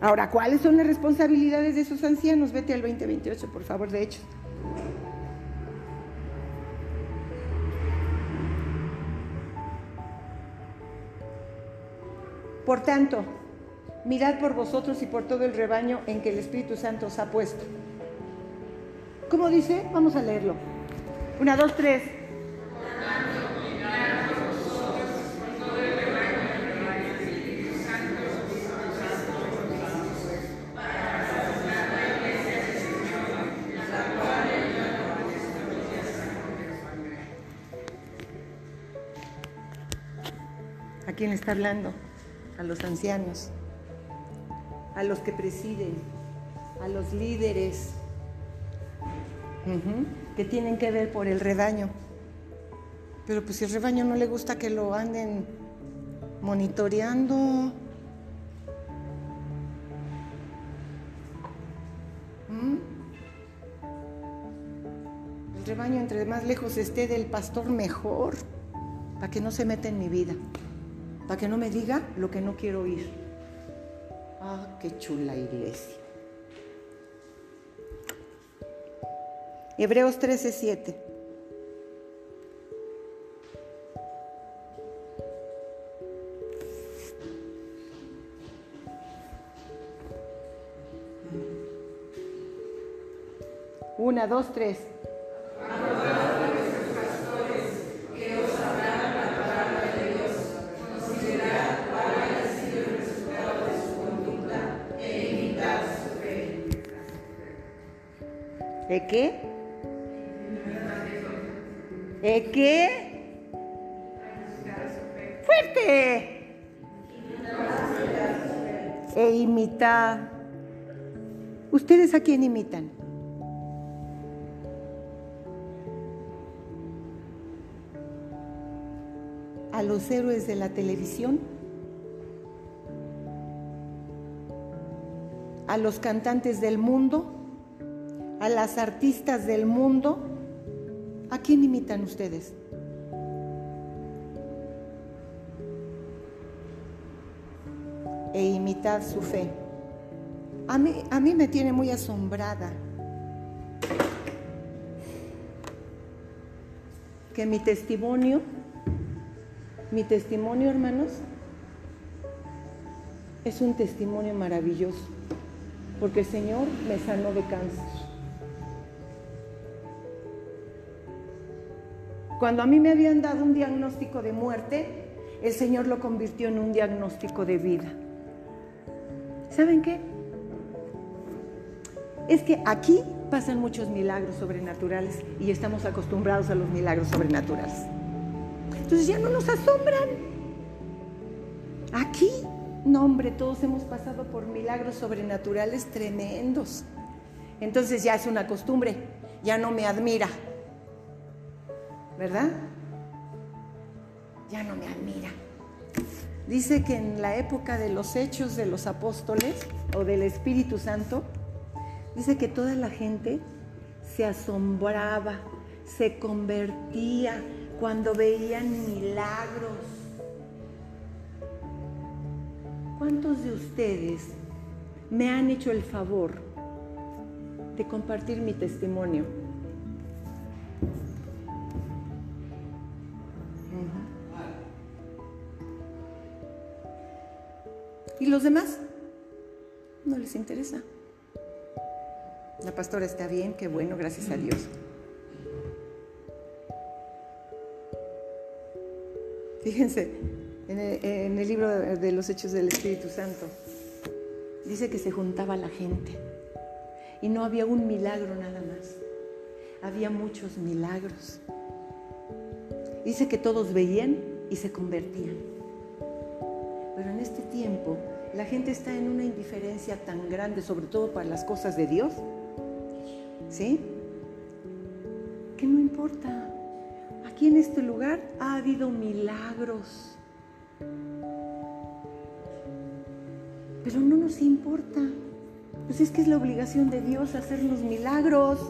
Ahora, ¿cuáles son las responsabilidades de esos ancianos? Vete al 2028, por favor, de hecho. Por tanto, mirad por vosotros y por todo el rebaño en que el Espíritu Santo os ha puesto. ¿Cómo dice? Vamos a leerlo. Una, dos, tres. quién está hablando? A los ancianos, a los que presiden, a los líderes, que tienen que ver por el rebaño. Pero pues si el rebaño no le gusta que lo anden monitoreando. El rebaño entre más lejos esté del pastor mejor, para que no se meta en mi vida, para que no me diga lo que no quiero oír. Ah, qué chula iglesia. Hebreos 13, 7. Una, dos, tres. ¿De qué? ¿De qué? Fuerte. E imitar. ¿Ustedes a quién imitan? ¿A los héroes de la televisión? ¿A los cantantes del mundo? a las artistas del mundo, ¿a quién imitan ustedes? E imitar su fe. A mí, a mí me tiene muy asombrada que mi testimonio, mi testimonio hermanos, es un testimonio maravilloso, porque el Señor me sanó de cáncer. Cuando a mí me habían dado un diagnóstico de muerte, el Señor lo convirtió en un diagnóstico de vida. ¿Saben qué? Es que aquí pasan muchos milagros sobrenaturales y estamos acostumbrados a los milagros sobrenaturales. Entonces ya no nos asombran. Aquí, no hombre, todos hemos pasado por milagros sobrenaturales tremendos. Entonces ya es una costumbre, ya no me admira, ¿verdad? Ya no me admira. Dice que en la época de los hechos de los apóstoles o del Espíritu Santo, dice que toda la gente se asombraba, se convertía cuando veían milagros. ¿Cuántos de ustedes me han hecho el favor de compartir mi testimonio? Los demás? No les interesa. La pastora está bien, qué bueno, gracias a Dios. Fíjense, en el, libro de los Hechos del Espíritu Santo, dice que se juntaba la gente y no había un milagro nada más, había muchos milagros. Dice que todos veían y se convertían. Pero en este tiempo la gente está en una indiferencia tan grande, sobre todo para las cosas de Dios, ¿sí? Que no importa. Aquí en este lugar ha habido milagros. Pero no nos importa. Pues es que es la obligación de Dios hacernos milagros.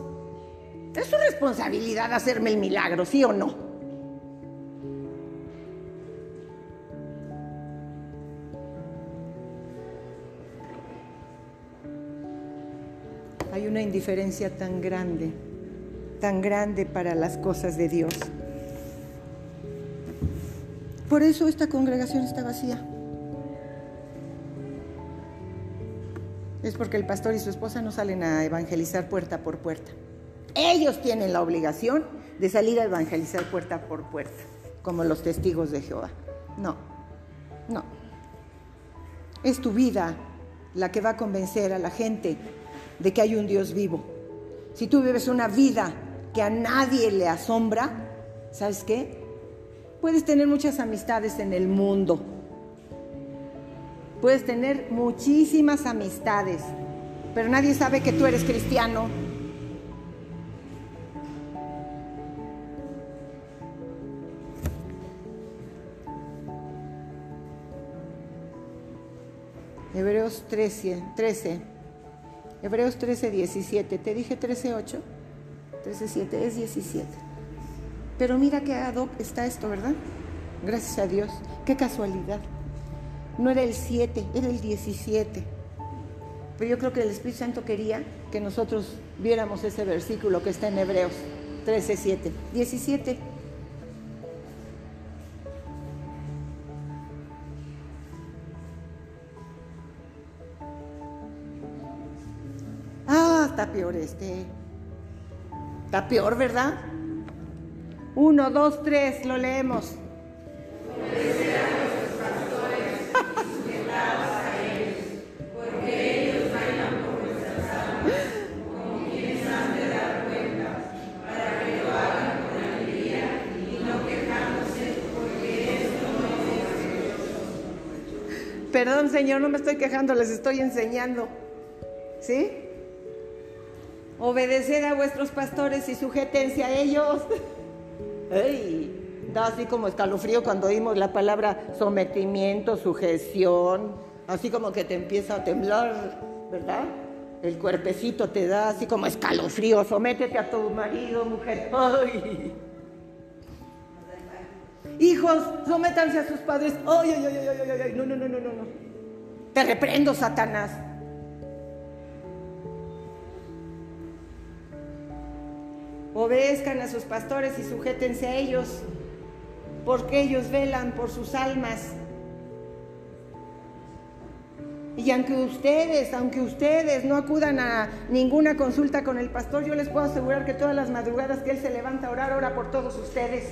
Es su responsabilidad hacerme el milagro, ¿sí o no? Indiferencia tan grande, tan grande para las cosas de Dios. Por eso esta congregación está vacía. Es porque el pastor y su esposa no salen a evangelizar puerta por puerta. Ellos tienen la obligación de salir a evangelizar puerta por puerta, como los testigos de Jehová. No, no. Es tu vida la que va a convencer a la gente de que hay un Dios vivo. Si tú vives una vida que a nadie le asombra, ¿sabes qué? Puedes tener muchas amistades en el mundo. Puedes tener muchísimas amistades, pero nadie sabe que tú eres cristiano. Hebreos 13, 13 Hebreos 13, 17. Te dije 13, 8. 13, 7. Es 17. Pero mira qué ad está esto, ¿verdad? Gracias a Dios. Qué casualidad. No era el 7, era el 17. Pero yo creo que el Espíritu Santo quería que nosotros viéramos ese versículo que está en Hebreos 13, 7. 17. Peor este. Está peor, ¿verdad? Uno, dos, tres, lo leemos. Perdón, Señor, no me estoy quejando, les estoy enseñando. ¿Sí? Obedeced a vuestros pastores y sujétense a ellos. ¡Ey! Da así como escalofrío cuando oímos la palabra sometimiento, sujeción, así como que te empieza a temblar, ¿verdad? El cuerpecito te da así como escalofrío, sométete a tu marido, mujer. ¡Ay! Hijos, sométanse a sus padres. ¡Ay, ay, ay, ay, ay, ay! No, no, no, no, no. Te reprendo, Satanás. Obedezcan a sus pastores y sujétense a ellos, porque ellos velan por sus almas. Y aunque ustedes, aunque ustedes no acudan a ninguna consulta con el pastor, yo les puedo asegurar que todas las madrugadas que él se levanta a orar, ora por todos ustedes,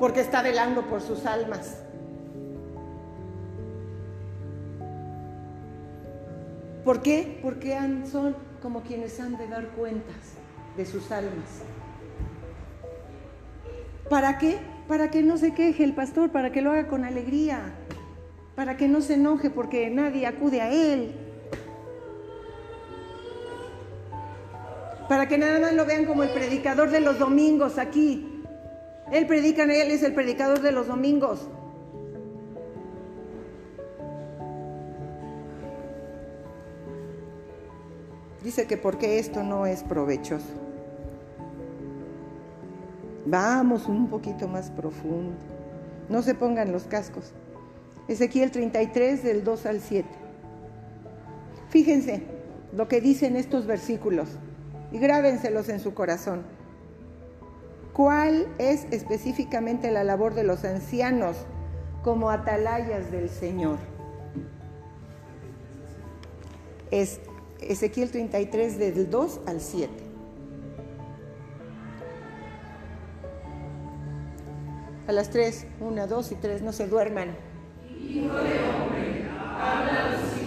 porque está velando por sus almas. ¿Por qué? Porque son como quienes han de dar cuentas de sus almas. ¿Para qué? Para que no se queje el pastor, para que lo haga con alegría, para que no se enoje porque nadie acude a él. Para que nada más lo vean como el predicador de los domingos aquí. Él predica, él es el predicador de los domingos. Dice que porque esto no es provechoso. Vamos un poquito más profundo. No se pongan los cascos. Ezequiel 33 del 2 al 7. Fíjense lo que dicen estos versículos y grábenselos en su corazón. ¿Cuál es específicamente la labor de los ancianos como atalayas del Señor? Es Ezequiel 33 del 2 al 7. A las 3, 1, 2 y 3, no se duerman. Hijo de hombre, habla a los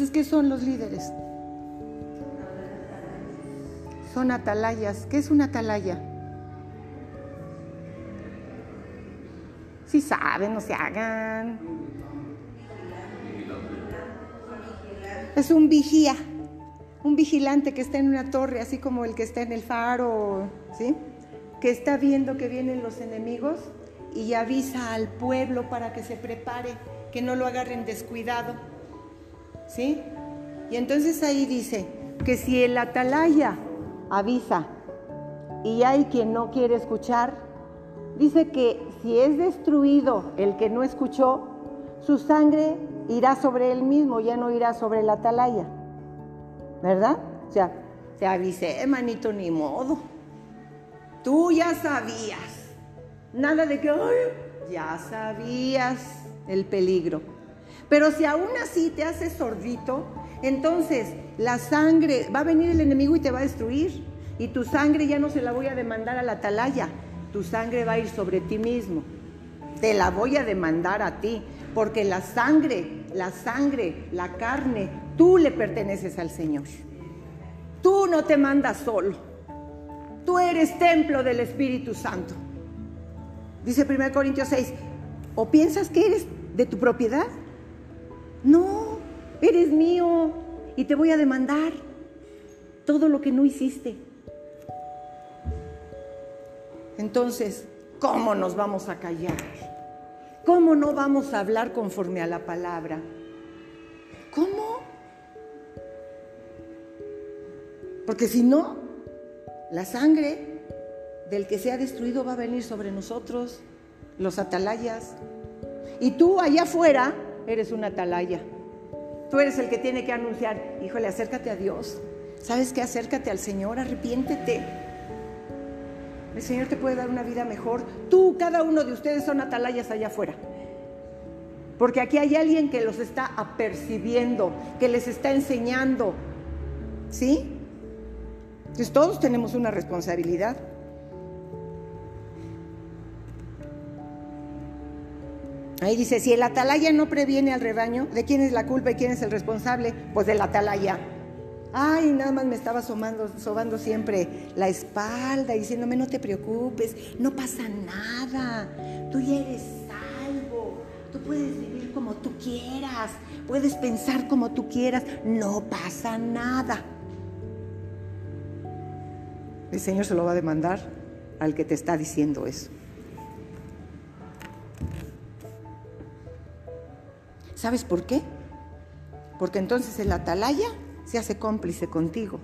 Entonces, ¿qué son los líderes? Son atalayas. ¿Qué es una atalaya? Si saben, no se hagan. Es un vigía, un vigilante que está en una torre, así como el que está en el faro, ¿sí? que está viendo que vienen los enemigos y avisa al pueblo para que se prepare, que no lo agarren descuidado. ¿Sí? Y entonces ahí dice que si el atalaya avisa y hay quien no quiere escuchar, dice que si es destruido el que no escuchó, su sangre irá sobre él mismo, ya no irá sobre el atalaya. ¿Verdad? O sea, te avisé, manito, ni modo. Tú ya sabías. Nada de que, ya sabías el peligro. Pero si aún así te haces sordito, entonces la sangre, va a venir el enemigo y te va a destruir. Y tu sangre ya no se la voy a demandar a la atalaya, tu sangre va a ir sobre ti mismo. Te la voy a demandar a ti, porque la sangre, la sangre, la carne, tú le perteneces al Señor. Tú no te mandas solo. Tú eres templo del Espíritu Santo. Dice 1 Corintios 6, ¿o piensas que eres de tu propiedad? No, eres mío y te voy a demandar todo lo que no hiciste. Entonces, ¿cómo nos vamos a callar? ¿Cómo no vamos a hablar conforme a la palabra? ¿Cómo? Porque si no, la sangre del que se ha destruido va a venir sobre nosotros, los atalayas. Y tú allá afuera eres un atalaya. Tú eres el que tiene que anunciar, híjole, acércate a Dios. ¿Sabes qué? Acércate al Señor, arrepiéntete. El Señor te puede dar una vida mejor. Tú, cada uno de ustedes son atalayas allá afuera. Porque aquí hay alguien que los está apercibiendo, que les está enseñando. ¿Sí? Entonces todos tenemos una responsabilidad. Ahí dice, si el atalaya no previene al rebaño, ¿de quién es la culpa y quién es el responsable? Pues del atalaya. Ay, nada más me estaba sobando siempre la espalda, diciéndome, no te preocupes, no pasa nada, tú ya eres salvo, tú puedes vivir como tú quieras, puedes pensar como tú quieras, no pasa nada. El Señor se lo va a demandar al que te está diciendo eso. ¿Sabes por qué? Porque entonces el atalaya se hace cómplice contigo.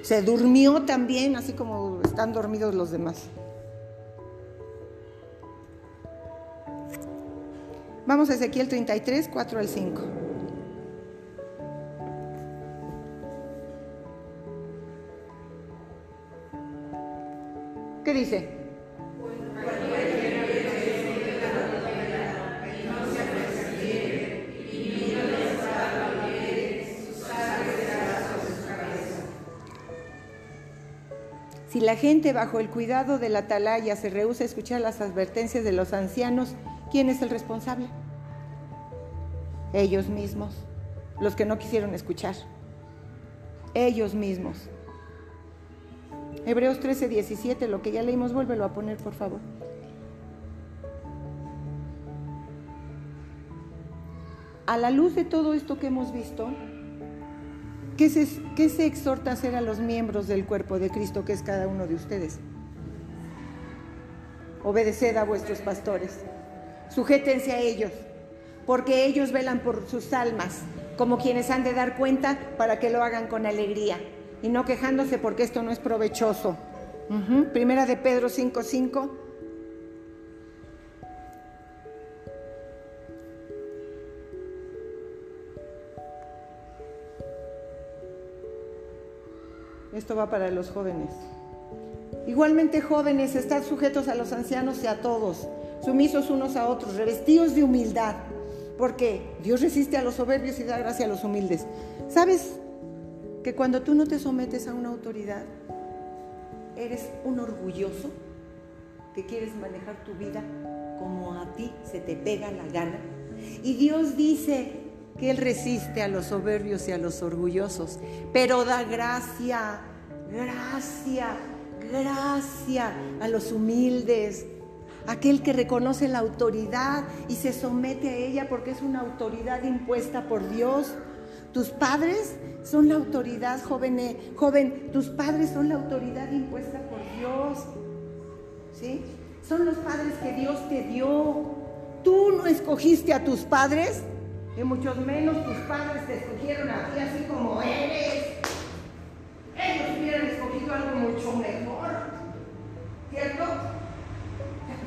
Se durmió también, así como están dormidos los demás. Vamos a Ezequiel 33, 4 al 5. ¿Qué dice? Si la gente bajo el cuidado de la atalaya se rehúsa a escuchar las advertencias de los ancianos, ¿quién es el responsable? Ellos mismos, los que no quisieron escuchar. Ellos mismos. Hebreos 13, 17, lo que ya leímos, vuélvelo a poner, por favor. A la luz de todo esto que hemos visto, ¿qué se, ¿qué se exhorta a hacer a los miembros del cuerpo de Cristo, que es cada uno de ustedes? Obedeced a vuestros pastores, sujétense a ellos, porque ellos velan por sus almas, como quienes han de dar cuenta para que lo hagan con alegría y no quejándose porque esto no es provechoso. Primera de Pedro 5:5. Esto va para los jóvenes. Igualmente jóvenes, estad sujetos a los ancianos y a todos, sumisos unos a otros, revestidos de humildad, porque Dios resiste a los soberbios y da gracia a los humildes. ¿Sabes? que cuando tú no te sometes a una autoridad, eres un orgulloso que quieres manejar tu vida como a ti se te pega la gana. Y Dios dice que Él resiste a los soberbios y a los orgullosos, pero da gracia, gracia, gracia a los humildes, aquel que reconoce la autoridad y se somete a ella porque es una autoridad impuesta por Dios. Tus padres son la autoridad, joven, joven, tus padres son la autoridad impuesta por Dios. ¿Sí? Son los padres que Dios te dio. Tú no escogiste a tus padres, y muchos menos tus padres te escogieron a ti así como eres. Ellos hubieran escogido algo mucho mejor. ¿Cierto?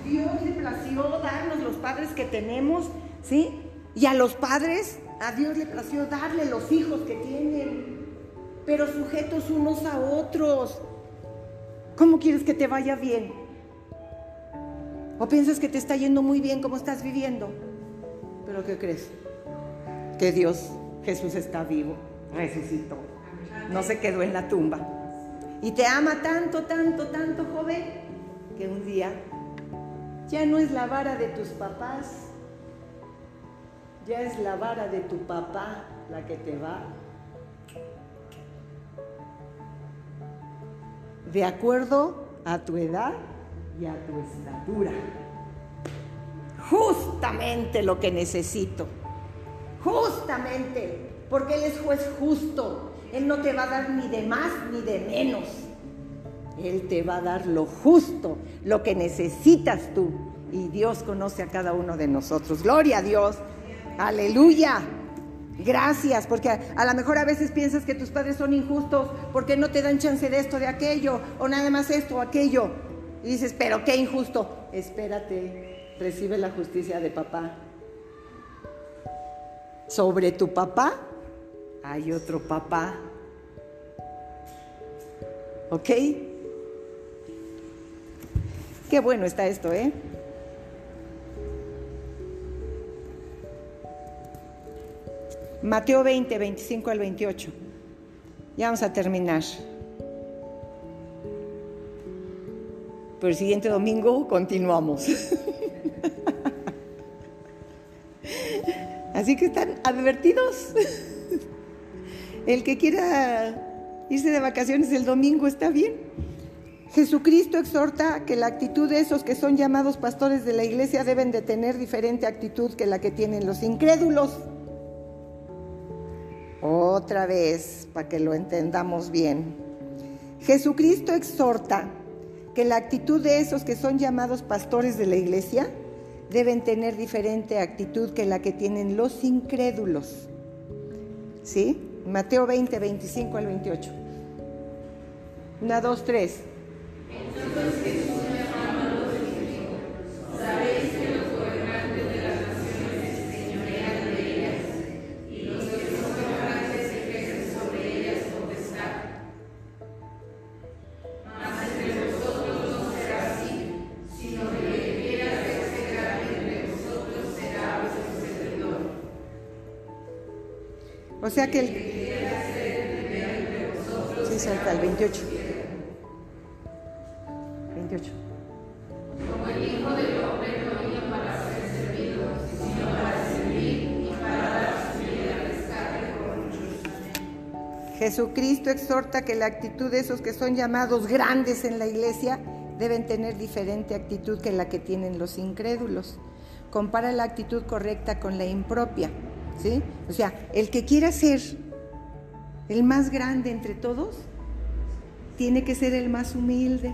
Dios le plació darnos los padres que tenemos, ¿sí? Y a los padres, a Dios le plació darle los hijos que tienen, pero sujetos unos a otros. ¿Cómo quieres que te vaya bien? ¿O piensas que te está yendo muy bien como estás viviendo? ¿Pero qué crees? Que Dios, Jesús está vivo, resucitó, no se quedó en la tumba. Y te ama tanto, tanto, tanto, joven, que un día ya no es la vara de tus papás, ya es la vara de tu papá la que te va. De acuerdo a tu edad y a tu estatura. Justamente lo que necesito. Justamente. Porque Él es juez justo. Él no te va a dar ni de más ni de menos. Él te va a dar lo justo, lo que necesitas tú. Y Dios conoce a cada uno de nosotros. Gloria a Dios. Aleluya. Gracias, porque a, lo mejor a veces piensas que tus padres son injustos porque no te dan chance de esto, de aquello, o nada más esto o aquello. Y dices, pero qué injusto. Espérate, recibe la justicia de papá. Sobre tu papá hay otro papá. ¿Ok? Qué bueno está esto, ¿eh? Mateo 20, 25 al 28. Ya vamos a terminar. Pero el siguiente domingo continuamos. (laughs) Así que están advertidos. El que quiera irse de vacaciones el domingo está bien. Jesucristo exhorta que la actitud de esos que son llamados pastores de la iglesia deben de tener diferente actitud que la que tienen los incrédulos. Otra vez, para que lo entendamos bien. Jesucristo exhorta que la actitud de esos que son llamados pastores de la iglesia deben tener diferente actitud que la que tienen los incrédulos. ¿Sí? Mateo 20, 25 al 28. Una, dos, tres. Entonces O sea que el sí, salta el 28. 28. Como el Hijo del Hombre no vino para ser servido, sino para servir y para dar su vida al rescate por muchos. Jesucristo exhorta que la actitud de esos que son llamados grandes en la iglesia deben tener diferente actitud que la que tienen los incrédulos. Compara la actitud correcta con la impropia. O sea, el que quiera ser el más grande entre todos, tiene que ser el más humilde,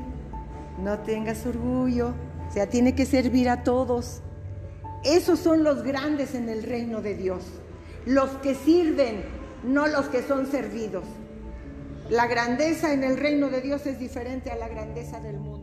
no tengas orgullo, o sea, tiene que servir a todos. Esos son los grandes en el reino de Dios, los que sirven, no los que son servidos. La grandeza en el reino de Dios es diferente a la grandeza del mundo.